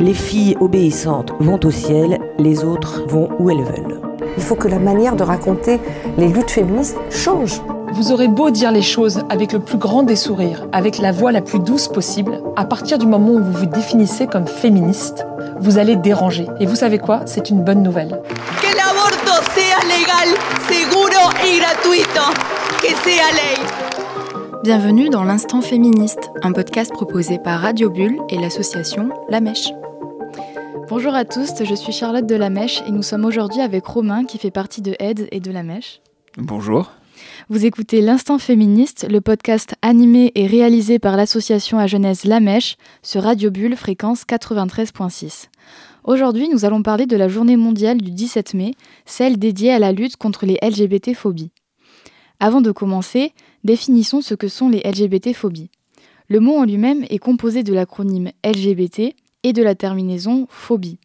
Les filles obéissantes vont au ciel, les autres vont où elles veulent. Il faut que la manière de raconter les luttes féministes change. Vous aurez beau dire les choses avec le plus grand des sourires, avec la voix la plus douce possible, à partir du moment où vous vous définissez comme féministe, vous allez déranger. Et vous savez quoi? C'est une bonne nouvelle. Que l'avorto sea legal, seguro y gratuito. Que sea ley. Bienvenue dans l'Instant Féministe, un podcast proposé par Radio Bulle et l'association La Mèche. Bonjour à tous, je suis Charlotte de La Mèche et nous sommes aujourd'hui avec Romain qui fait partie de Aide et de La Mèche. Bonjour. Vous écoutez L'Instant Féministe, le podcast animé et réalisé par l'association à Genèse La Mèche sur Radio Bulle fréquence 93.6. Aujourd'hui, nous allons parler de la journée mondiale du 17 mai, celle dédiée à la lutte contre les LGBT-phobies. Avant de commencer, définissons ce que sont les LGBT-phobies. Le mot en lui-même est composé de l'acronyme LGBT et de la terminaison phobie.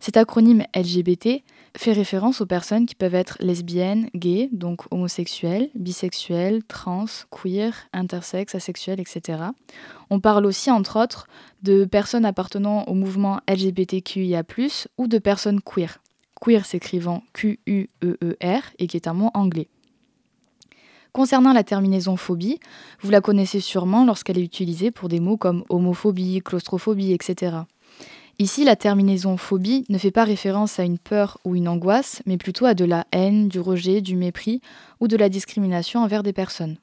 Cet acronyme LGBT fait référence aux personnes qui peuvent être lesbiennes, gays, donc homosexuelles, bisexuelles, trans, queer, intersexes, asexuelles, etc. On parle aussi, entre autres, de personnes appartenant au mouvement LGBTQIA, ou de personnes queer. Queer s'écrivant Q-U-E-E-R et qui est un mot anglais. Concernant la terminaison phobie, vous la connaissez sûrement lorsqu'elle est utilisée pour des mots comme homophobie, claustrophobie, etc. Ici, la terminaison phobie ne fait pas référence à une peur ou une angoisse, mais plutôt à de la haine, du rejet, du mépris ou de la discrimination envers des personnes.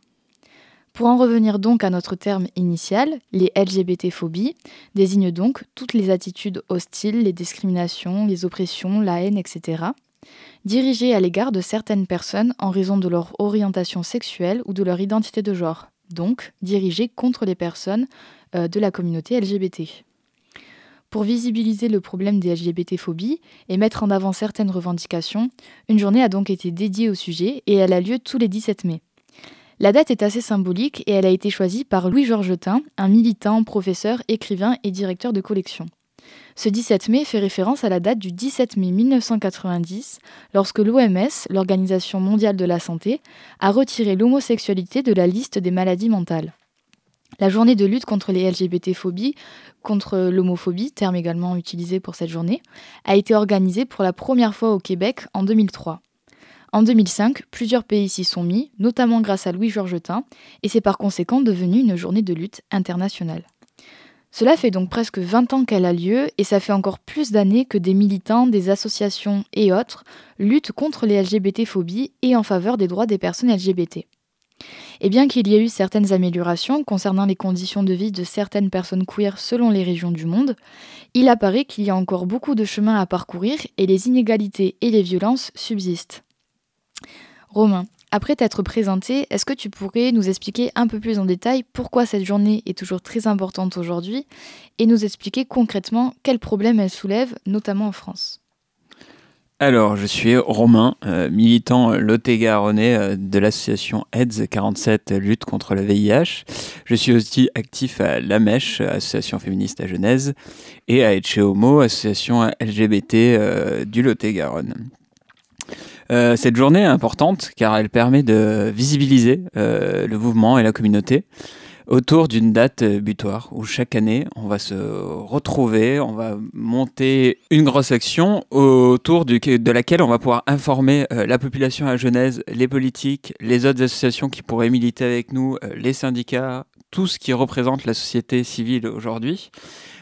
Pour en revenir donc à notre terme initial, les LGBT-phobies désignent donc toutes les attitudes hostiles, les discriminations, les oppressions, la haine, etc., dirigées à l'égard de certaines personnes en raison de leur orientation sexuelle ou de leur identité de genre, donc dirigées contre les personnes euh, de la communauté LGBT. Pour visibiliser le problème des LGBT-phobies et mettre en avant certaines revendications, une journée a donc été dédiée au sujet et elle a lieu tous les 17 mai. La date est assez symbolique et elle a été choisie par Louis Georgetin, un militant, professeur, écrivain et directeur de collection. Ce 17 mai fait référence à la date du 17 mai 1990, lorsque l'OMS, l'Organisation mondiale de la santé, a retiré l'homosexualité de la liste des maladies mentales. La journée de lutte contre les LGBT-phobies, contre l'homophobie, terme également utilisé pour cette journée, a été organisée pour la première fois au Québec en 2003. En 2005, plusieurs pays s'y sont mis, notamment grâce à Louis Georgetin, et c'est par conséquent devenu une journée de lutte internationale. Cela fait donc presque 20 ans qu'elle a lieu et ça fait encore plus d'années que des militants, des associations et autres luttent contre les LGBT-phobies et en faveur des droits des personnes LGBT. Et bien qu'il y ait eu certaines améliorations concernant les conditions de vie de certaines personnes queer selon les régions du monde, il apparaît qu'il y a encore beaucoup de chemin à parcourir et les inégalités et les violences subsistent. Romain, après t'être présenté, est-ce que tu pourrais nous expliquer un peu plus en détail pourquoi cette journée est toujours très importante aujourd'hui et nous expliquer concrètement quels problèmes elle soulève, notamment en France? Alors, je suis Romain, euh, militant lot-et-garonnais euh, de l'association AIDS 47 Lutte contre le VIH. Je suis aussi actif à La Mèche, association féministe à Genèse, et à Etche Homo, association LGBT euh, du Lot-et-Garonne. Cette journée est importante car elle permet de visibiliser le mouvement et la communauté autour d'une date euh, butoir où chaque année on va se retrouver, on va monter une grosse action autour de laquelle on va pouvoir informer euh, la population à Genèse, les politiques, les autres associations qui pourraient militer avec nous, euh, les syndicats, tout ce qui représente la société civile aujourd'hui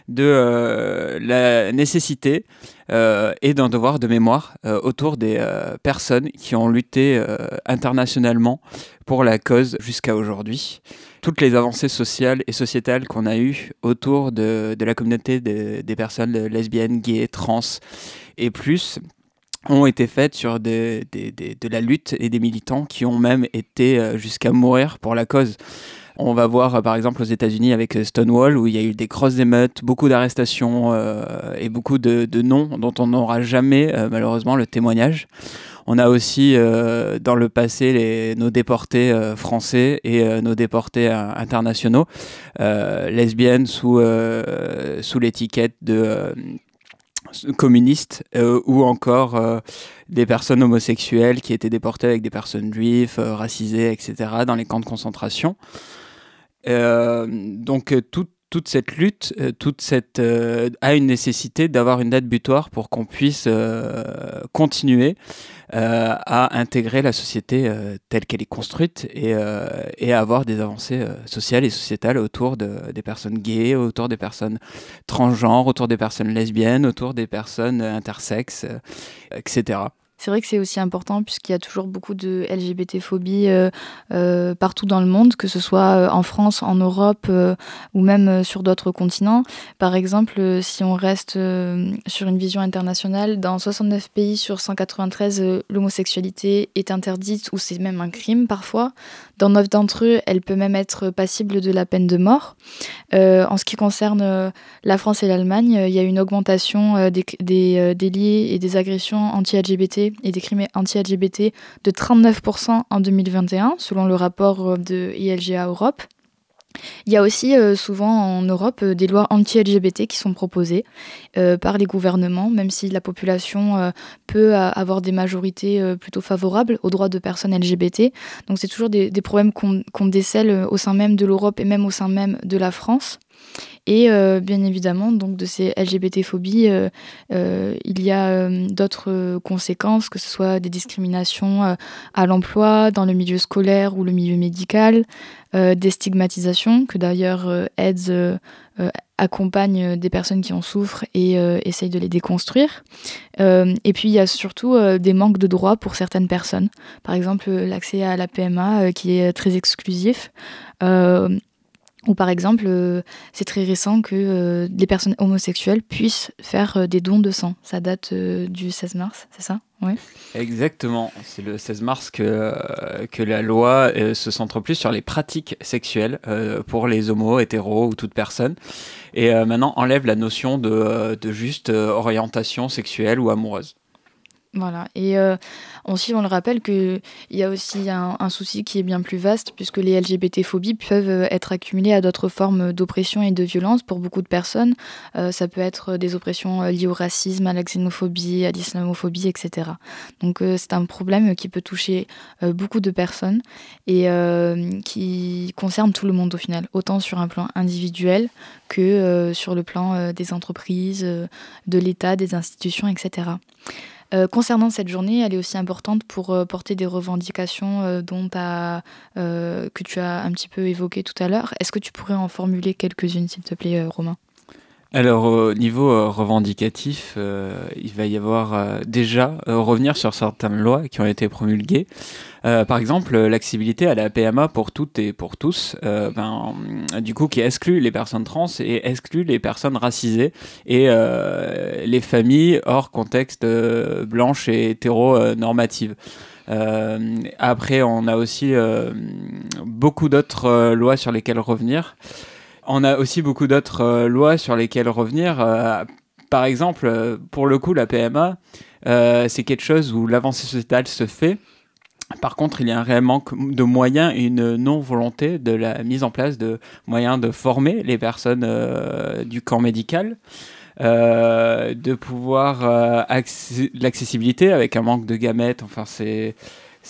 de la nécessité et d'un devoir de mémoire autour des personnes qui ont lutté internationalement pour la cause jusqu'à aujourd'hui toutes les avancées sociales et sociétales qu'on a eues autour de, la communauté des personnes lesbiennes, gays, trans et plus ont été faites sur de la lutte et des militants qui ont même été euh, jusqu'à mourir pour la cause. On va voir euh, par exemple aux États-Unis avec euh, Stonewall où il y a eu des grosses émeutes, beaucoup d'arrestations et beaucoup de, noms dont on n'aura jamais malheureusement le témoignage. On a aussi euh, dans le passé les, nos déportés euh, français et euh, nos déportés internationaux, lesbiennes sous, sous l'étiquette de communistes ou encore des personnes homosexuelles qui étaient déportées avec des personnes juives, racisées, etc., dans les camps de concentration. Donc tout, toute cette lutte, toute cette a une nécessité d'avoir une date butoir pour qu'on puisse continuer à intégrer la société telle qu'elle est construite et, et avoir des avancées sociales et sociétales autour de, des personnes gays, autour des personnes transgenres, autour des personnes lesbiennes, autour des personnes intersexes, etc. C'est vrai que c'est aussi important puisqu'il y a toujours beaucoup de LGBT-phobie euh, euh, partout dans le monde, que ce soit euh, en France, en Europe ou même sur d'autres continents. Par exemple, si on reste sur une vision internationale, dans 69 pays sur 193, l'homosexualité est interdite ou c'est même un crime parfois. Dans 9 d'entre eux, elle peut même être passible de la peine de mort. en ce qui concerne la France et l'Allemagne, il y a une augmentation des, des délits et des agressions anti-LGBT et des crimes anti-LGBT de 39% en 2021, selon le rapport euh, de ILGA Europe. Il y a aussi euh, souvent en Europe euh, des lois anti-LGBT qui sont proposées par les gouvernements, même si la population peut avoir des majorités plutôt favorables aux droits de personnes LGBT. Donc c'est toujours des, problèmes qu'on décèle au sein même de l'Europe et même au sein même de la France. Et euh, bien évidemment, donc de ces LGBT-phobies, euh, euh, il y a d'autres conséquences, que ce soit des discriminations à l'emploi, dans le milieu scolaire ou le milieu médical, des stigmatisations, que d'ailleurs AIDS accompagne des personnes qui en souffrent et essaye de les déconstruire. et puis il y a surtout des manques de droits pour certaines personnes. Par exemple, l'accès à la PMA qui est très exclusif. Ou par exemple, euh, c'est très récent que euh, les personnes homosexuelles puissent faire euh, des dons de sang. Ça date du 16 mars, c'est ça? Oui. Exactement. C'est le 16 mars que, que la loi se centre plus sur les pratiques sexuelles pour les homos, hétéros ou toute personne. Et maintenant enlève la notion de juste orientation sexuelle ou amoureuse. Voilà. Et euh, aussi, on le rappelle qu'il y a aussi un, souci qui est bien plus vaste, puisque les LGBT-phobies peuvent euh, être accumulées à d'autres formes d'oppression et de violence pour beaucoup de personnes. Euh, ça peut être des oppressions liées au racisme, à la xénophobie, à l'islamophobie, etc. Donc, c'est un problème qui peut toucher beaucoup de personnes et qui concerne tout le monde au final, autant sur un plan individuel que sur le plan des entreprises, de l'État, des institutions, etc. Euh, concernant cette journée, elle est aussi importante pour euh, porter des revendications euh, dont que tu as un petit peu évoquées tout à l'heure. Est-ce que tu pourrais en formuler quelques-unes, s'il te plaît, Romain? Alors au niveau revendicatif, il va y avoir déjà revenir sur certaines lois qui ont été promulguées. par exemple, l'accessibilité à la PMA pour toutes et pour tous, ben, du coup qui exclut les personnes trans et exclut les personnes racisées et les familles hors contexte blanche et hétéronormative. Euh, après, on a aussi beaucoup d'autres lois sur lesquelles revenir. On a aussi beaucoup d'autres euh, lois sur lesquelles revenir. Euh, par exemple, euh, pour le coup, la PMA, c'est quelque chose où l'avancée sociétale se fait. Par contre, il y a un réel manque de moyens et une non-volonté de la mise en place de moyens de former les personnes du camp médical, de pouvoir l'accessibilité avec un manque de gamètes. Enfin, c'est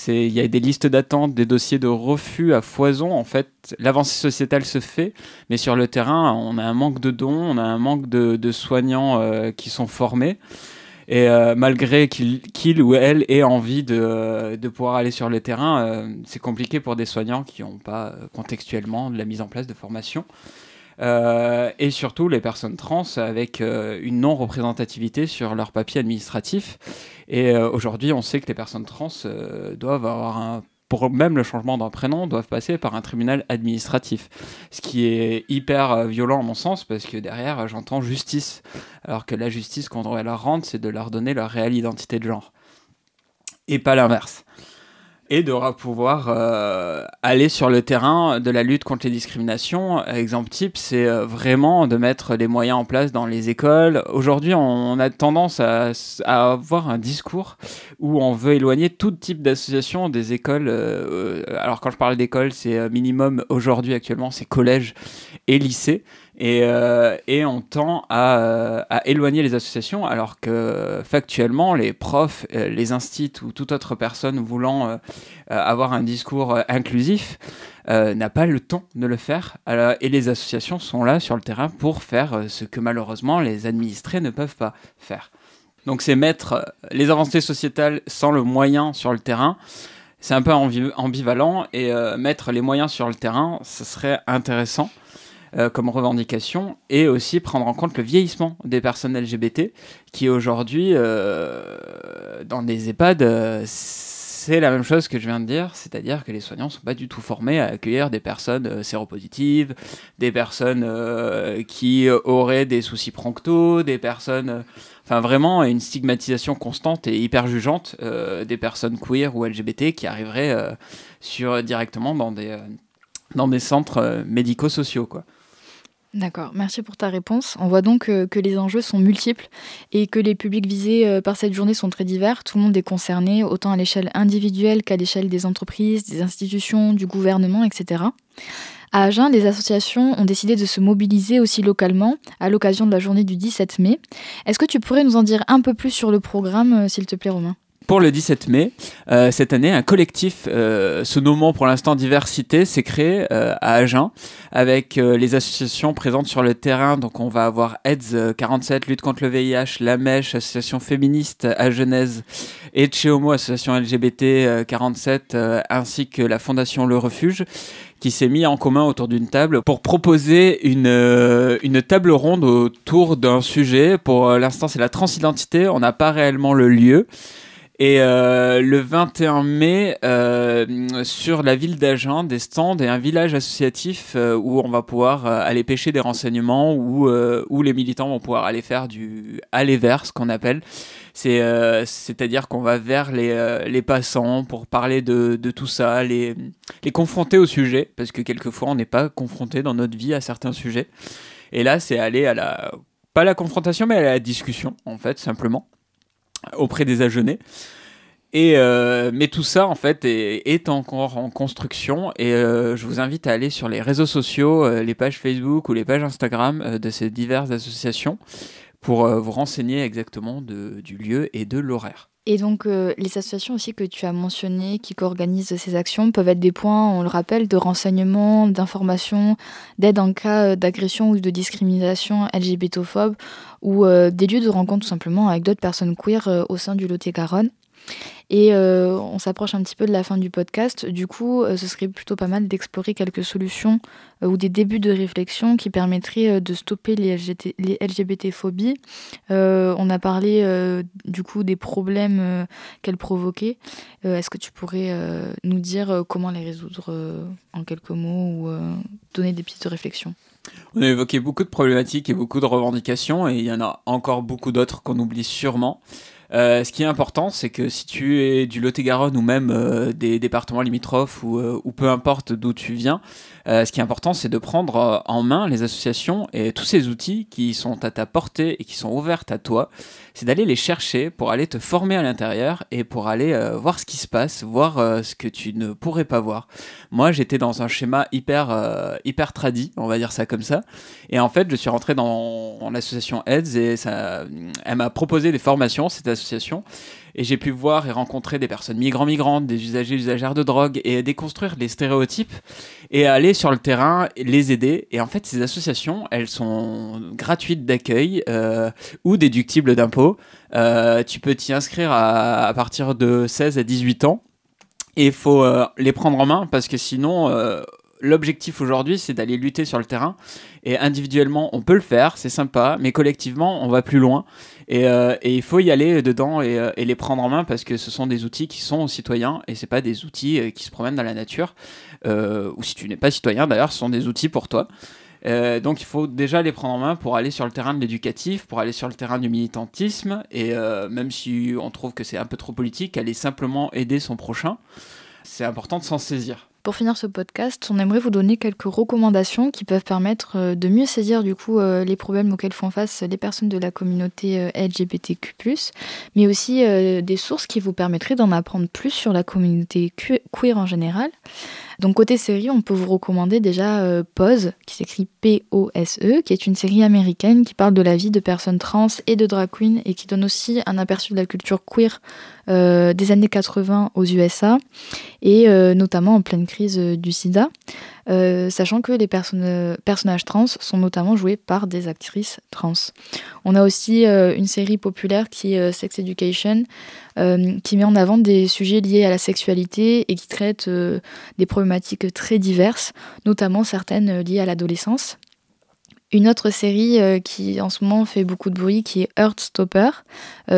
il y a des listes d'attente, des dossiers de refus à foison. En fait, l'avancée sociétale se fait, mais sur le terrain, on a un manque de dons, on a un manque de, soignants euh, qui sont formés. Et euh, malgré qu'il ou elle ait envie de, pouvoir aller sur le terrain, euh, c'est compliqué pour des soignants qui n'ont pas contextuellement de la mise en place de formation. Euh, et surtout les personnes trans avec euh, une non-représentativité sur leur papier administratif. Et euh, aujourd'hui, on sait que les personnes trans doivent avoir un pour même le changement d'un prénom, doivent passer par un tribunal administratif. Ce qui est hyper violent à mon sens, parce que derrière, j'entends justice. Alors que la justice, quand on va leur rendre, c'est de leur donner leur réelle identité de genre. Et pas l'inverse et de pouvoir euh, aller sur le terrain de la lutte contre les discriminations. Exemple type, c'est euh, vraiment de mettre les moyens en place dans les écoles. Aujourd'hui, on a tendance à, avoir un discours où on veut éloigner tout type d'association des écoles. Euh, alors quand je parle d'école, c'est minimum aujourd'hui actuellement, c'est collège et lycée. Et, euh, et on tend à, euh, à éloigner les associations, alors que factuellement, les profs, euh, les instituts ou toute autre personne voulant avoir un discours inclusif n'a pas le temps de le faire. Et les associations sont là sur le terrain pour faire ce que malheureusement les administrés ne peuvent pas faire. Donc c'est mettre les avancées sociétales sans le moyen sur le terrain. C'est un peu ambi- ambivalent et mettre les moyens sur le terrain, ce serait intéressant euh, comme revendication et aussi prendre en compte le vieillissement des personnes LGBT qui aujourd'hui euh, dans les EHPAD euh, c'est la même chose que je viens de dire, c'est-à-dire que les soignants sont pas du tout formés à accueillir des personnes séropositives, des personnes qui auraient des soucis pronctaux, des personnes Enfin, vraiment, une stigmatisation constante et hyper jugeante des personnes queer ou LGBT qui arriveraient sur, directement dans des, dans des centres médico-sociaux. Quoi. D'accord, merci pour ta réponse. On voit donc euh, que les enjeux sont multiples et que les publics visés euh, par cette journée sont très divers. Tout le monde est concerné, autant à l'échelle individuelle qu'à l'échelle des entreprises, des institutions, du gouvernement, etc. À Agen, les associations ont décidé de se mobiliser aussi localement à l'occasion de la journée du 17 mai. Est-ce que tu pourrais nous en dire un peu plus sur le programme, euh, s'il te plaît, Romain? Pour le 17 mai, euh, cette année, un collectif euh, se nommant pour l'instant Diversité s'est créé euh, à Agen avec euh, les associations présentes sur le terrain. Donc on va avoir AIDS euh, 47, lutte contre le VIH, La Mèche, association féministe à Genèse et association LGBT euh, 47, euh, ainsi que la fondation Le Refuge qui s'est mis en commun autour d'une table pour proposer une, table ronde autour d'un sujet. Pour l'instant, c'est la transidentité. On n'a pas réellement le lieu. Et euh, le 21 mai, euh, sur la ville d'Agen, des stands et un village associatif euh, où on va pouvoir aller pêcher des renseignements, où, où les militants vont pouvoir aller faire du aller vers, ce qu'on appelle. C'est, c'est-à-dire qu'on va vers les, les passants pour parler de, de tout ça, les, les confronter au sujet, parce que quelquefois on n'est pas confronté dans notre vie à certains sujets. Et là, c'est aller à la, pas la confrontation, mais à la discussion, en fait, simplement, auprès des agenais. Et euh, mais tout ça en fait est, encore en construction et euh, je vous invite à aller sur les réseaux sociaux, euh, les pages Facebook ou les pages Instagram de ces diverses associations pour vous renseigner exactement du lieu et de l'horaire. Et donc, euh, les associations aussi que tu as mentionnées, qui co-organisent ces actions, peuvent être des points, on le rappelle, de renseignement, d'information, d'aide en cas euh, d'agression ou de discrimination LGBTophobe, ou euh, des lieux de rencontre tout simplement avec d'autres personnes queer au sein du Lot-et-Garonne. Et euh, on s'approche un petit peu de la fin du podcast. Du coup, euh, ce serait plutôt pas mal d'explorer quelques solutions euh, ou des débuts de réflexion qui permettraient de stopper les, LGBT-phobies. On a parlé du coup des problèmes qu'elles provoquaient. Est-ce que tu pourrais nous dire comment les résoudre en quelques mots ou donner des pistes de réflexion? On a évoqué beaucoup de problématiques et beaucoup de revendications, et il y en a encore beaucoup d'autres qu'on oublie sûrement. Euh, ce qui est important, c'est que si tu es du Lot-et-Garonne ou même euh, des départements limitrophes ou, euh, ou peu importe d'où tu viens, euh, ce qui est important, c'est de prendre euh, en main les associations et tous ces outils qui sont à ta portée et qui sont ouverts à toi. C'est d'aller les chercher pour aller te former à l'intérieur et pour aller euh, voir ce qui se passe, voir ce que tu ne pourrais pas voir. Moi, j'étais dans un schéma hyper, hyper tradi, on va dire ça comme ça. Et en fait, je suis rentré dans l'association AIDS et elle m'a proposé des formations, cette association. Et j'ai pu voir et rencontrer des personnes migrants-migrantes, des usagers, usagères de drogue et déconstruire les stéréotypes et aller sur le terrain, les aider. Et en fait, ces associations, elles sont gratuites d'accueil euh, ou déductibles d'impôts. Euh, tu peux t'y inscrire à, partir de 16 à 18 ans. Et il faut euh, les prendre en main parce que sinon, l'objectif aujourd'hui, c'est d'aller lutter sur le terrain. Et individuellement, on peut le faire, c'est sympa, mais collectivement, on va plus loin. Et, euh, il faut y aller dedans et, euh, et les prendre en main parce que ce sont des outils qui sont citoyens et c'est pas des outils euh, qui se promènent dans la nature. Ou si tu n'es pas citoyen, d'ailleurs, ce sont des outils pour toi. Donc il faut déjà les prendre en main pour aller sur le terrain de l'éducatif, pour aller sur le terrain du militantisme, et même si on trouve que c'est un peu trop politique, aller simplement aider son prochain, c'est important de s'en saisir. Pour finir ce podcast, on aimerait vous donner quelques recommandations qui peuvent permettre euh, de mieux saisir du coup euh, les problèmes auxquels font face les personnes de la communauté euh, LGBTQ+, mais aussi des sources qui vous permettraient d'en apprendre plus sur la communauté que- queer en général. Donc côté série, on peut vous recommander déjà euh, Pose, qui s'écrit P-O-S-E, qui est une série américaine qui parle de la vie de personnes trans et de drag queens et qui donne aussi un aperçu de la culture queer euh, des années 80 aux USA et euh, notamment en pleine crise du sida. Euh, sachant que les personnages trans sont notamment joués par des actrices trans. On a aussi euh, une série populaire qui est euh, Sex Education, qui met en avant des sujets liés à la sexualité et qui traite des problématiques très diverses, notamment certaines liées à l'adolescence. Une autre série qui en ce moment fait beaucoup de bruit, qui est Heartstopper.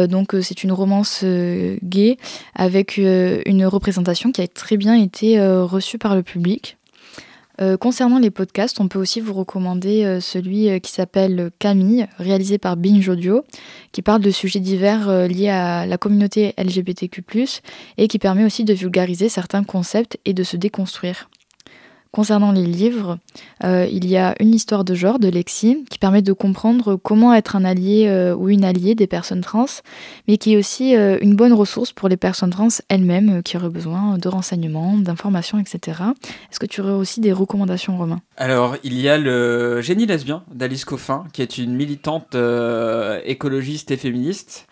donc c'est une romance gay avec une représentation qui a très bien été reçue par le public. Euh, concernant les podcasts, on peut aussi vous recommander euh, celui euh, qui s'appelle Camille, réalisé par Binge Audio, qui parle de sujets divers liés à la communauté LGBTQ, et qui permet aussi de vulgariser certains concepts et de se déconstruire. Concernant les livres, euh, il y a une histoire de genre de Lexi qui permet de comprendre comment être un allié euh, ou une alliée des personnes trans, mais qui est aussi euh, une bonne ressource pour les personnes trans elles-mêmes qui auraient besoin de renseignements, d'informations, etc. Est-ce que tu aurais aussi des recommandations, Romain? Alors, il y a le Génie lesbien d'Alice Coffin, qui est une militante écologiste et féministe.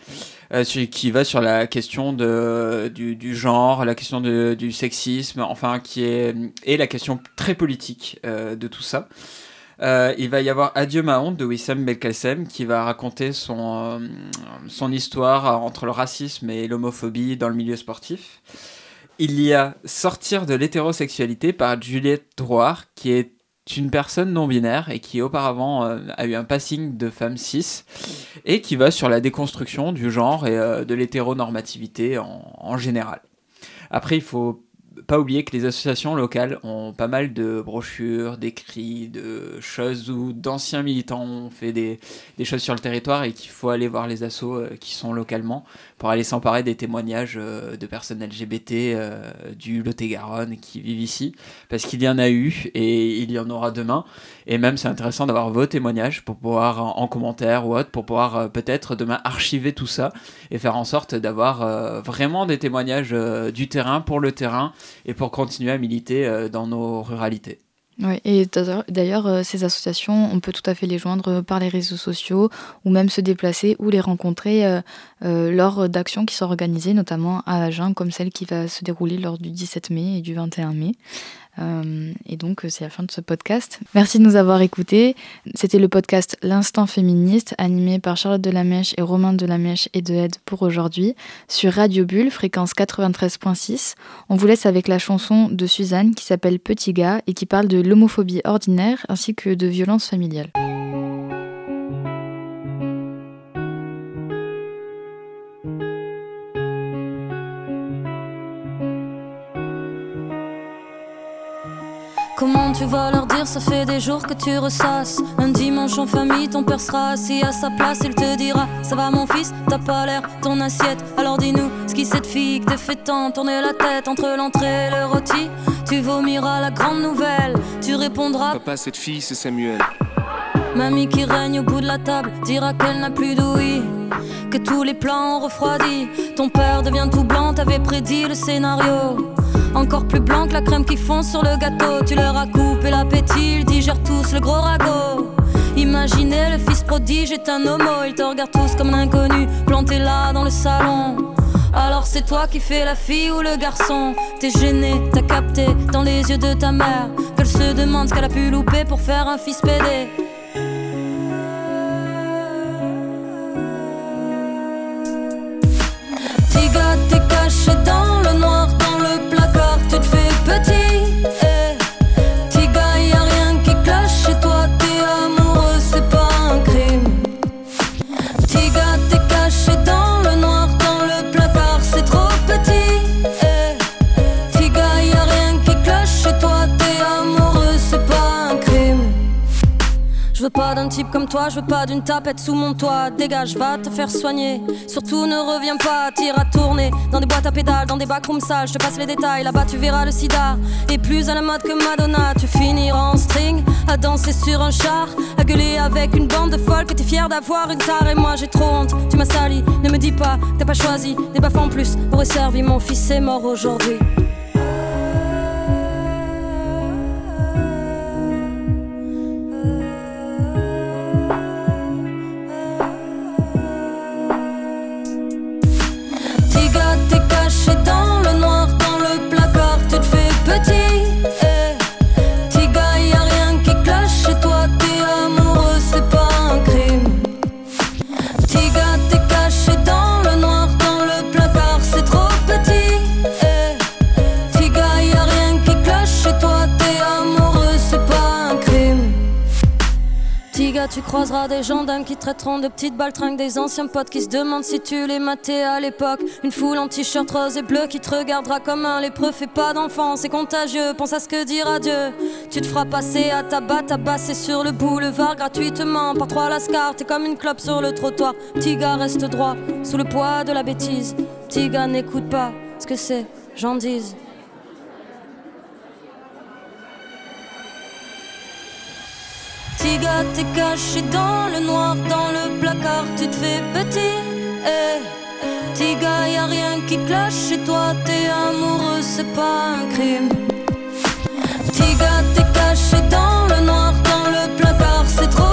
Euh, qui va sur la question de, du, du genre, la question de, du sexisme, enfin, qui est, et la question très politique euh, de tout ça. Euh, il va y avoir Adieu ma honte de Wissam Belkacem qui va raconter son, euh, son histoire entre le racisme et l'homophobie dans le milieu sportif. Il y a Sortir de l'hétérosexualité par Juliette Drouard qui est une personne non binaire et qui auparavant euh, a eu un passing de femme cis et qui va sur la déconstruction du genre et euh, de l'hétéronormativité en, en, général. Après, il faut pas oublier que les associations locales ont pas mal de brochures, d'écrits, de choses où d'anciens militants ont fait des, des, choses sur le territoire et qu'il faut aller voir les assos euh, qui sont localement pour aller s'emparer des témoignages euh, de personnes LGBT euh, du Lot-et-Garonne qui vivent ici, parce qu'il y en a eu et il y en aura demain. Et même, c'est intéressant d'avoir vos témoignages pour pouvoir, en commentaire ou autre, pour pouvoir peut-être demain archiver tout ça et faire en sorte d'avoir vraiment des témoignages du terrain pour le terrain et pour continuer à militer dans nos ruralités. Oui, et d'ailleurs, euh, ces associations, on peut tout à fait les joindre par les réseaux sociaux ou même se déplacer ou les rencontrer euh, euh, lors d'actions qui sont organisées, notamment à Agen, comme celle qui va se dérouler lors du 17 mai et du 21 mai. Euh, et donc, c'est la fin de ce podcast. Merci de nous avoir écoutés. C'était le podcast L'Instant Féministe, animé par Charlotte Delamèche et Romain Delamèche et de Aide pour aujourd'hui, sur Radio Bulle, fréquence 93.6. On vous laisse avec la chanson de Suzanne qui s'appelle Petit gars et qui parle de l'homophobie ordinaire ainsi que de violences familiales. Comment tu vas leur dire, ça fait des jours que tu ressasses. Un dimanche en famille, ton père sera assis à sa place. Il te dira Ça va, mon fils, t'as pas l'air ton assiette. Alors dis-nous, ce qui cette fille que te fait tant tourner la tête entre l'entrée et le rôti. Tu vomiras la grande nouvelle, tu répondras Papa, cette fille, c'est Samuel. Mamie qui règne au bout de la table dira qu'elle n'a plus d'ouïe, que tous les plans ont refroidi. Ton père devient tout blanc, t'avais prédit le scénario. Encore plus blanc que la crème qui fond sur le gâteau. Tu leur as coupé l'appétit, ils digèrent tous le gros ragot. Imaginez le fils prodige est un homo, ils te regardent tous comme un inconnu, planté là dans le salon. Alors c'est toi qui fais la fille ou le garçon T'es gêné, t'as capté dans les yeux de ta mère Qu'elle se demande ce qu'elle a pu louper pour faire un fils pédé Je veux pas d'un type comme toi, je veux pas d'une tapette sous mon toit. Dégage, va te faire soigner. Surtout ne reviens pas, tire à tourner. Dans des boîtes à pédales, dans des backrooms sales, je te passe les détails. Là-bas, tu verras le sida. Et plus à la mode que Madonna, tu finiras en string. À danser sur un char, à gueuler avec une bande de folles que t'es fier d'avoir une tare. Et moi, j'ai trop honte, tu m'as sali. Ne me dis pas, t'as pas choisi. Des baffes en plus aurait servi, mon fils est mort aujourd'hui. Des gendarmes qui traiteront de petites baltringues, des anciens potes qui se demandent si tu les matais à l'époque. Une foule en t-shirt rose et bleu qui te regardera comme un lépreux. Fais pas d'enfant, c'est contagieux, pense à ce que dira Dieu. Tu te feras passer à tabac, tabasser sur le boulevard gratuitement par trois lascars. T'es comme une clope sur le trottoir. Petit gars, reste droit, sous le poids de la bêtise. Petit gars, n'écoute pas ce que c'est, j'en dise. dégâts, t'es caché dans le noir, dans le placard, tu te fais petit. Eh, petit gars, y a rien qui clash chez toi, t'es amoureux, c'est pas un crime. Petit gars, t'es caché dans le noir, dans le placard, c'est trop.